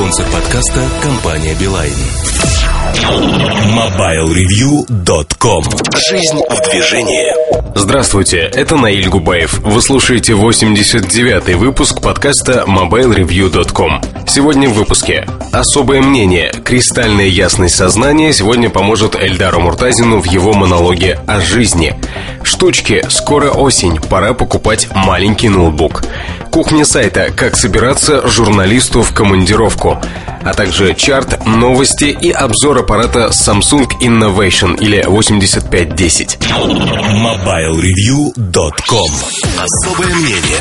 Спонсор подкаста – компания «Билайн». MobileReview.com Жизнь в движении Здравствуйте, это Наиль Губаев. Вы слушаете 89-й выпуск подкаста MobileReview.com. Сегодня в выпуске. Особое мнение. Кристальная ясность сознания сегодня поможет Эльдару Муртазину в его монологе о жизни. Штучки. Скоро осень. Пора покупать маленький ноутбук. Кухня сайта «Как собираться журналисту в командировку», а также чарт, новости и обзор аппарата Samsung Innovation или 8510. MobileReview.com Особое мнение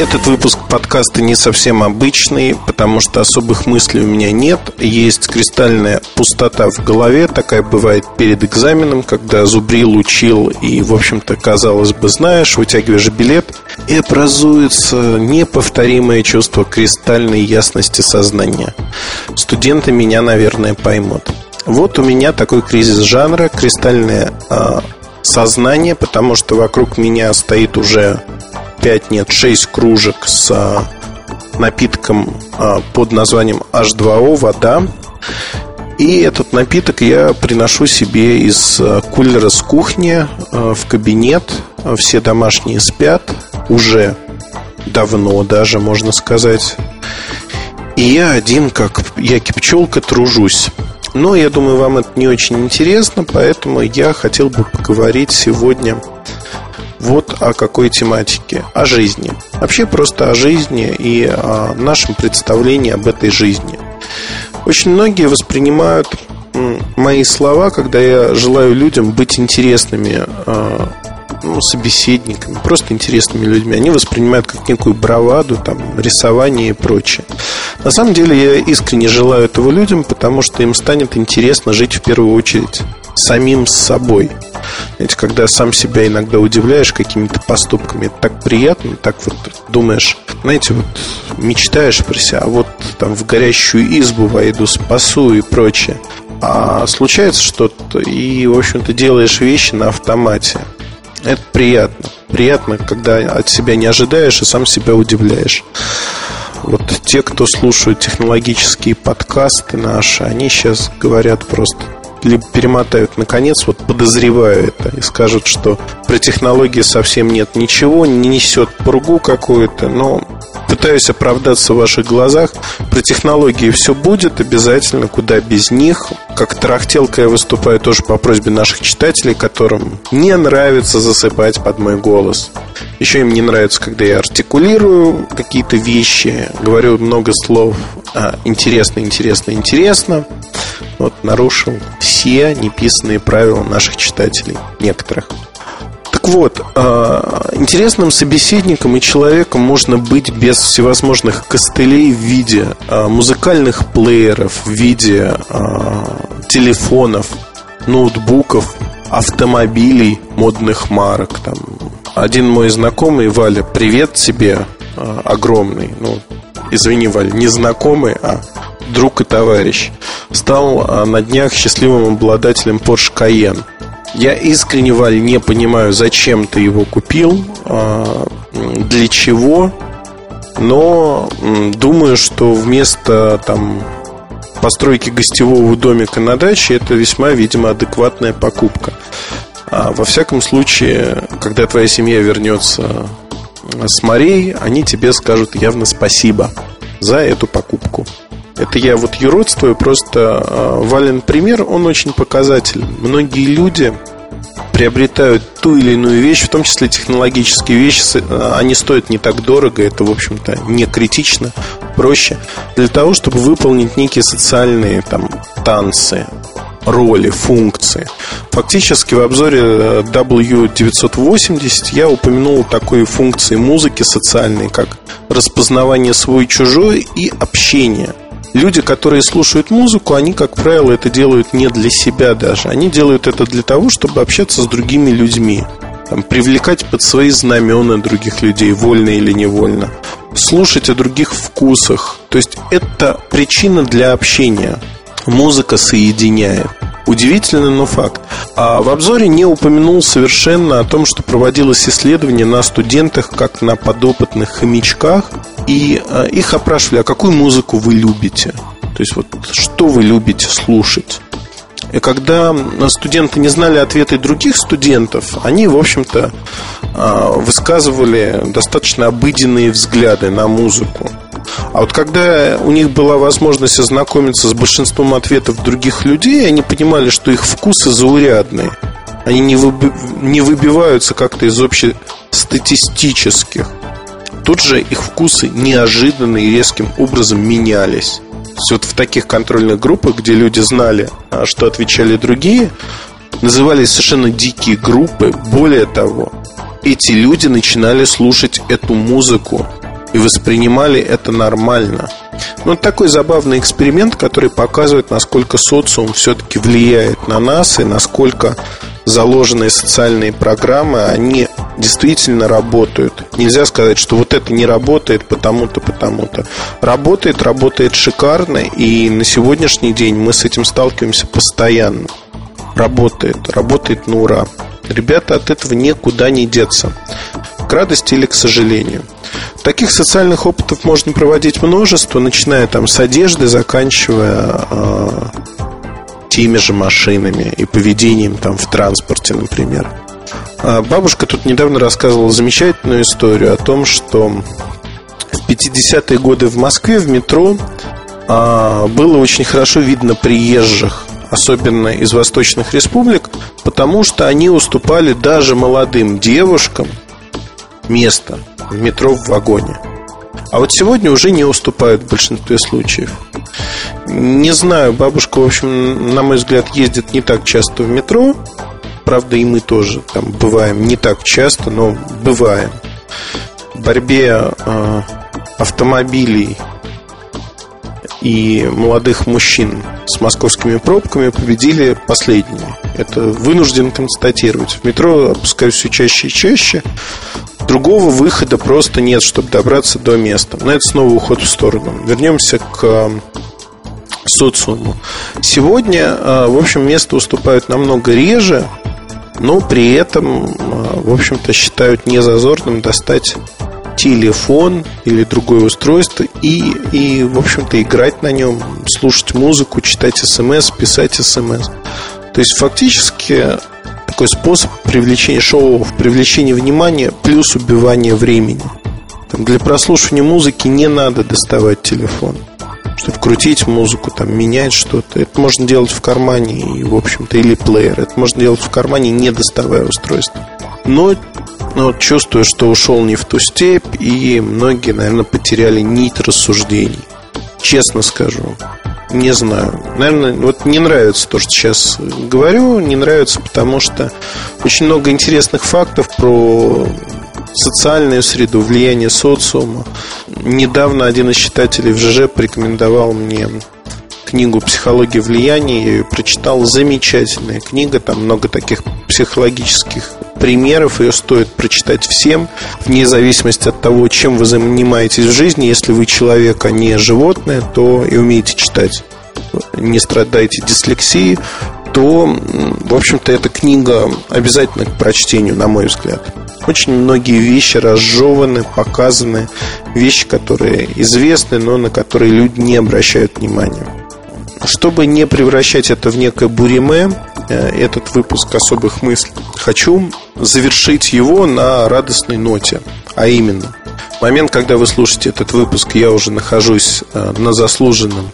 этот выпуск подкаста не совсем обычный, потому что особых мыслей у меня нет. Есть кристальная пустота в голове, такая бывает перед экзаменом, когда зубрил, учил и, в общем-то, казалось бы, знаешь, вытягиваешь билет, и образуется неповторимое чувство кристальной ясности сознания. Студенты меня, наверное, поймут. Вот у меня такой кризис жанра, кристальное э, сознание, потому что вокруг меня стоит уже 5, нет, 6 кружек с а, напитком а, под названием H2O, вода. И этот напиток я приношу себе из а, кулера с кухни в кабинет. Все домашние спят уже давно даже, можно сказать. И я один, как я пчелка, тружусь. Но я думаю, вам это не очень интересно, поэтому я хотел бы поговорить сегодня вот о какой тематике. О жизни. Вообще просто о жизни и о нашем представлении об этой жизни. Очень многие воспринимают мои слова, когда я желаю людям быть интересными а, ну, собеседниками, просто интересными людьми. Они воспринимают как некую браваду, там, рисование и прочее. На самом деле я искренне желаю этого людям, потому что им станет интересно жить в первую очередь самим собой. Знаете, когда сам себя иногда удивляешь какими-то поступками, это так приятно, так вот думаешь, знаете, вот мечтаешь про себя, а вот там в горящую избу войду, спасу и прочее. А случается что-то, и, в общем-то, делаешь вещи на автомате. Это приятно. Приятно, когда от себя не ожидаешь и сам себя удивляешь. Вот те, кто слушают технологические подкасты наши, они сейчас говорят просто либо перемотают наконец, вот подозреваю это, и скажут, что про технологии совсем нет ничего, не несет пургу какую-то, но пытаюсь оправдаться в ваших глазах. Про технологии все будет обязательно, куда без них. Как тарахтелка я выступаю тоже по просьбе наших читателей, которым не нравится засыпать под мой голос. Еще им не нравится, когда я артикулирую какие-то вещи, говорю много слов а, интересно, интересно, интересно. Вот нарушил все неписанные правила наших читателей, некоторых. Так вот, а, интересным собеседником и человеком можно быть без всевозможных костылей в виде а, музыкальных плееров, в виде телефонов, ноутбуков, автомобилей модных марок. Там. Один мой знакомый, Валя, привет тебе огромный. Ну, извини, Валя, не знакомый, а друг и товарищ, стал а, на днях счастливым обладателем Porsche Cayenne. Я искренне, Валь, не понимаю, зачем ты его купил, а, для чего, но думаю, что вместо там постройки гостевого домика на даче это весьма, видимо, адекватная покупка. А во всяком случае, когда твоя семья вернется с морей, они тебе скажут явно спасибо за эту покупку. Это я вот юродствую, просто э, Вален пример, он очень показательный. Многие люди приобретают ту или иную вещь, в том числе технологические вещи, а, они стоят не так дорого, это, в общем-то, не критично, проще, для того, чтобы выполнить некие социальные там, танцы, роли, функции. Фактически в обзоре э, W980 я упомянул такой функции музыки социальной, как распознавание свой-чужой и общение – люди, которые слушают музыку, они, как правило, это делают не для себя даже. Они делают это для того, чтобы общаться с другими людьми. Там, привлекать под свои знамена других людей, вольно или невольно. Слушать о других вкусах. То есть это причина для общения. Музыка соединяет. Удивительно, но факт. А в обзоре не упомянул совершенно о том, что проводилось исследование на студентах, как на подопытных хомячках, И э, их опрашивали, а какую музыку вы любите? То есть вот что вы любите слушать? И когда студенты не знали ответы других студентов, они, в общем-то, а, высказывали достаточно обыденные взгляды на музыку. А вот когда у них была возможность ознакомиться с большинством ответов других людей, они понимали, что их вкусы заурядные. Они не выбиваются как-то из общестатистических. Тут же их вкусы неожиданно и резким образом менялись есть вот в таких контрольных группах, где люди знали, а, что отвечали другие, назывались совершенно дикие группы. Более того, эти люди начинали слушать эту музыку и воспринимали это нормально. Ну, такой забавный эксперимент, который показывает, насколько социум все-таки влияет на нас и насколько заложенные социальные программы, они действительно работают. Нельзя сказать, что вот это не работает потому-то, потому-то. Работает, работает шикарно, и на сегодняшний день мы с этим сталкиваемся постоянно. Работает, работает на ура. Ребята от этого никуда не деться. К радости или к сожалению. Таких социальных опытов можно проводить множество, начиная там с одежды, заканчивая э, теми же машинами и поведением там в транспорте, например. А бабушка тут недавно рассказывала замечательную историю о том, что в 50-е годы в Москве в метро а, было очень хорошо видно приезжих, особенно из восточных республик, потому что они уступали даже молодым девушкам место в метро в вагоне. А вот сегодня уже не уступают в большинстве случаев. Не знаю, бабушка, в общем, на мой взгляд, ездит не так часто в метро, Правда, и мы тоже там бываем не так часто, но бываем. В борьбе э, автомобилей и молодых мужчин с московскими пробками победили последние. Это вынужден констатировать. В метро опускаюсь все чаще и чаще. Другого выхода просто нет, чтобы добраться до места. Но это снова уход в сторону. Вернемся к социуму. Сегодня, э, в общем, место уступают намного реже, но при этом, а, в общем-то, считают незазорным достать телефон или другое устройство и, и в общем-то, играть на нем, слушать музыку, читать смс, писать смс. То есть, фактически, такой способ привлечения шоу, привлечения внимания плюс убивания времени. Там, для прослушивания музыки не надо доставать телефон крутить музыку, там, менять что-то. Это можно делать в кармане, и, в общем-то, или плеер. Это можно делать в кармане, не доставая устройство. Но ну, вот чувствую, что ушел не в ту степь, и многие, наверное, потеряли нить рассуждений. Честно скажу. Не знаю. Наверное, вот не нравится то, что сейчас говорю. Не нравится, потому что очень много интересных фактов про социальную среду, влияние социума. Недавно один из читателей в ЖЖ порекомендовал мне книгу «Психология влияния». Я ее прочитал. Замечательная книга. Там много таких психологических примеров. Ее стоит прочитать всем, вне зависимости от того, чем вы занимаетесь в жизни. Если вы человек, а не животное, то и умеете читать. Не страдаете дислексией, то, в общем-то, эта книга обязательно к прочтению, на мой взгляд. Очень многие вещи разжеваны, показаны, вещи, которые известны, но на которые люди не обращают внимания. Чтобы не превращать это в некое буриме, э, этот выпуск особых мыслей, хочу завершить его на радостной ноте. А именно, в момент, когда вы слушаете этот выпуск, я уже нахожусь э, на заслуженном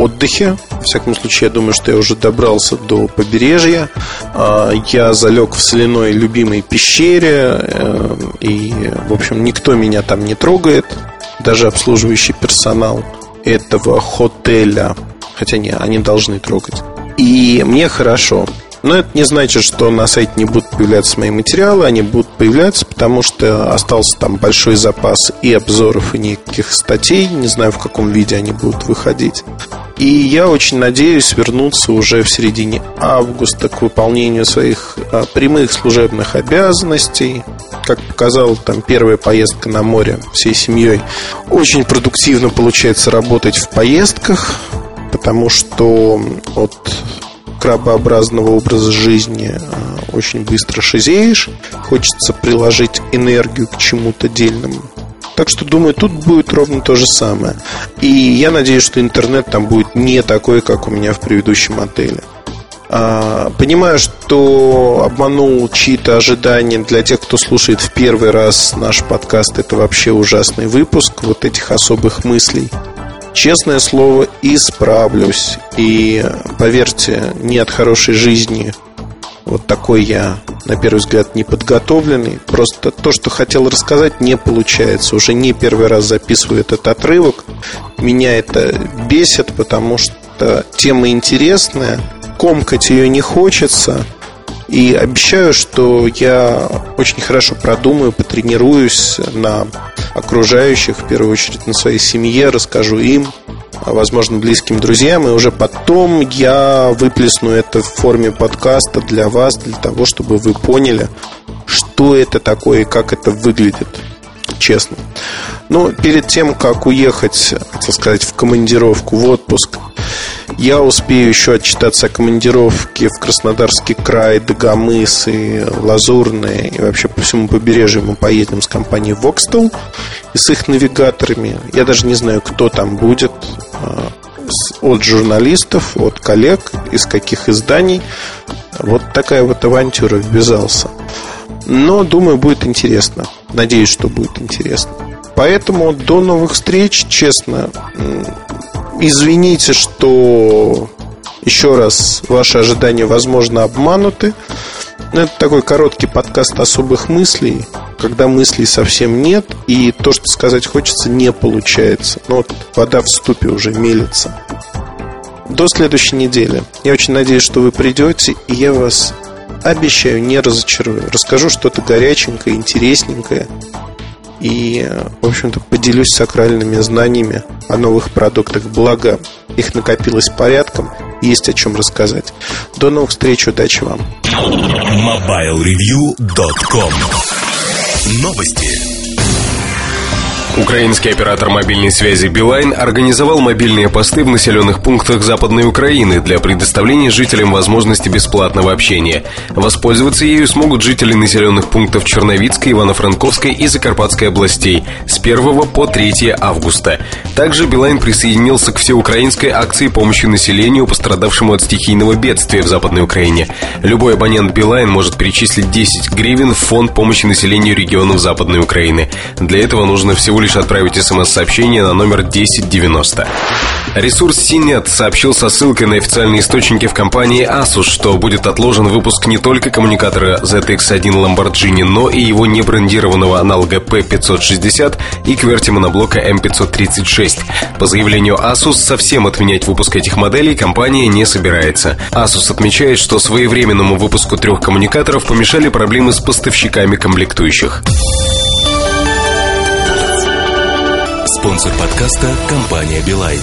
отдыхе. В всяком случае, я думаю, что я уже добрался до побережья. А, я залег в соляной любимой пещере. Э, и, в общем, никто меня там не трогает. Даже обслуживающий персонал этого хотеля. Хотя не, они должны трогать. И мне хорошо. Но это не значит, что на сайте не будут появляться мои материалы. Они будут появляться, потому что остался там большой запас и обзоров, и никаких статей. Не знаю, в каком виде они будут выходить. И я очень надеюсь вернуться уже в середине августа к выполнению своих а, прямых служебных обязанностей. Как показала там первая поездка на море всей семьей, очень продуктивно получается работать в поездках, потому что от крабообразного образа жизни а, очень быстро шизеешь, хочется приложить энергию к чему-то дельному Так что, думаю, тут будет ровно то же самое. И я надеюсь, что интернет там будет не такой, как у меня в предыдущем отеле. А, понимаю, что обманул чьи-то ожидания для тех, кто слушает в первый раз наш подкаст. Это вообще ужасный выпуск вот этих особых мыслей. Честное слово, исправлюсь. И поверьте, не от хорошей жизни вот такой я, на первый взгляд, неподготовленный. Просто то, что хотел рассказать, не получается. Уже не первый раз записываю этот отрывок. Меня это бесит, потому что тема интересная, комкать ее не хочется. И обещаю, что я очень хорошо продумаю, потренируюсь на окружающих, в первую очередь на своей семье, расскажу им, а, возможно, близким друзьям, и уже потом я выплесну это в форме подкаста для вас, для того, чтобы вы поняли, что это такое и как это выглядит, честно. Но перед тем, как уехать, хотел сказать, в командировку, в отпуск, я успею еще отчитаться о командировке в Краснодарский край, Дагомыс и Лазурный. И вообще по всему побережью мы поедем с компанией Voxtel и с их навигаторами. Я даже не знаю, кто там будет а, от журналистов, от коллег, из каких изданий. Вот такая вот авантюра ввязался. Но, думаю, будет интересно. Надеюсь, что будет интересно. Поэтому до новых встреч, честно, Извините, что еще раз ваши ожидания, возможно, обмануты. Это такой короткий подкаст особых мыслей, когда мыслей совсем нет, и то, что сказать хочется, не получается. Но вот вода в ступе уже мелится. До следующей недели. Я очень надеюсь, что вы придете, и я вас обещаю, не разочарую. Расскажу что-то горяченькое, интересненькое, и, в общем-то, поделюсь сакральными знаниями о новых продуктах. Благо, их накопилось порядком, есть о чем рассказать. До новых встреч, удачи вам. MobileReview.com Новости. Украинский оператор мобильной связи Билайн организовал мобильные посты в населенных пунктах Западной Украины для предоставления жителям возможности бесплатного общения. Воспользоваться ею смогут жители населенных пунктов Черновицкой, Ивано-Франковской и Закарпатской областей с 1 по 3 августа. Также Билайн присоединился к всеукраинской акции помощи населению, пострадавшему от стихийного бедствия в Западной Украине. Любой абонент Билайн может перечислить 10 гривен в фонд помощи населению регионов Западной Украины. Для этого нужно всего лишь отправить смс-сообщение на номер 1090. Ресурс CNET сообщил со ссылкой на официальные источники в компании Asus, что будет отложен выпуск не только коммуникатора ZX1 Lamborghini, но и его небрендированного аналога P560 и QWERTY моноблока M536. По заявлению Asus, совсем отменять выпуск этих моделей компания не собирается. Asus отмечает, что своевременному выпуску трех коммуникаторов помешали проблемы с поставщиками комплектующих. Спонсор подкаста – компания «Билайн».